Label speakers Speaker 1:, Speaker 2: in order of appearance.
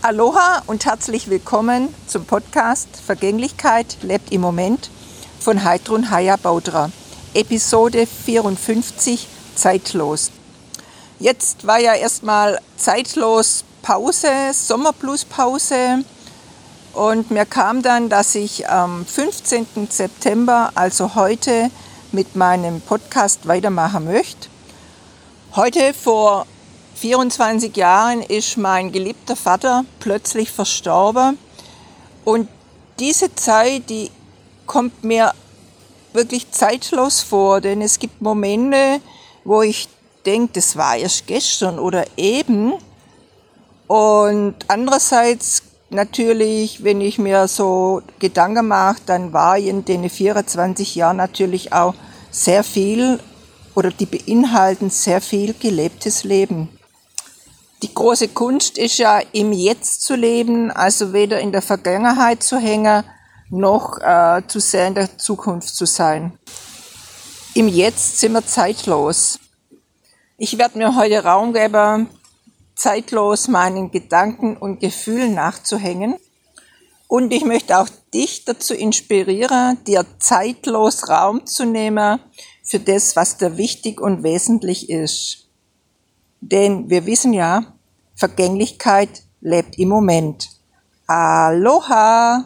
Speaker 1: Aloha und herzlich willkommen zum Podcast Vergänglichkeit lebt im Moment von Heidrun Haya Baudra. Episode 54 Zeitlos. Jetzt war ja erstmal zeitlos Pause, Sommerpluspause. Und mir kam dann, dass ich am 15. September, also heute, mit meinem Podcast weitermachen möchte. Heute vor 24 Jahren ist mein geliebter Vater plötzlich verstorben. Und diese Zeit, die kommt mir wirklich zeitlos vor, denn es gibt Momente, wo ich denke, das war erst gestern oder eben. Und andererseits natürlich, wenn ich mir so Gedanken mache, dann war in den 24 Jahren natürlich auch sehr viel oder die beinhalten sehr viel gelebtes Leben. Die große Kunst ist ja im Jetzt zu leben, also weder in der Vergangenheit zu hängen, noch äh, zu sehr in der Zukunft zu sein. Im Jetzt sind wir zeitlos. Ich werde mir heute Raum geben, zeitlos meinen Gedanken und Gefühlen nachzuhängen. Und ich möchte auch dich dazu inspirieren, dir zeitlos Raum zu nehmen für das, was dir wichtig und wesentlich ist. Denn wir wissen ja, Vergänglichkeit lebt im Moment. Aloha!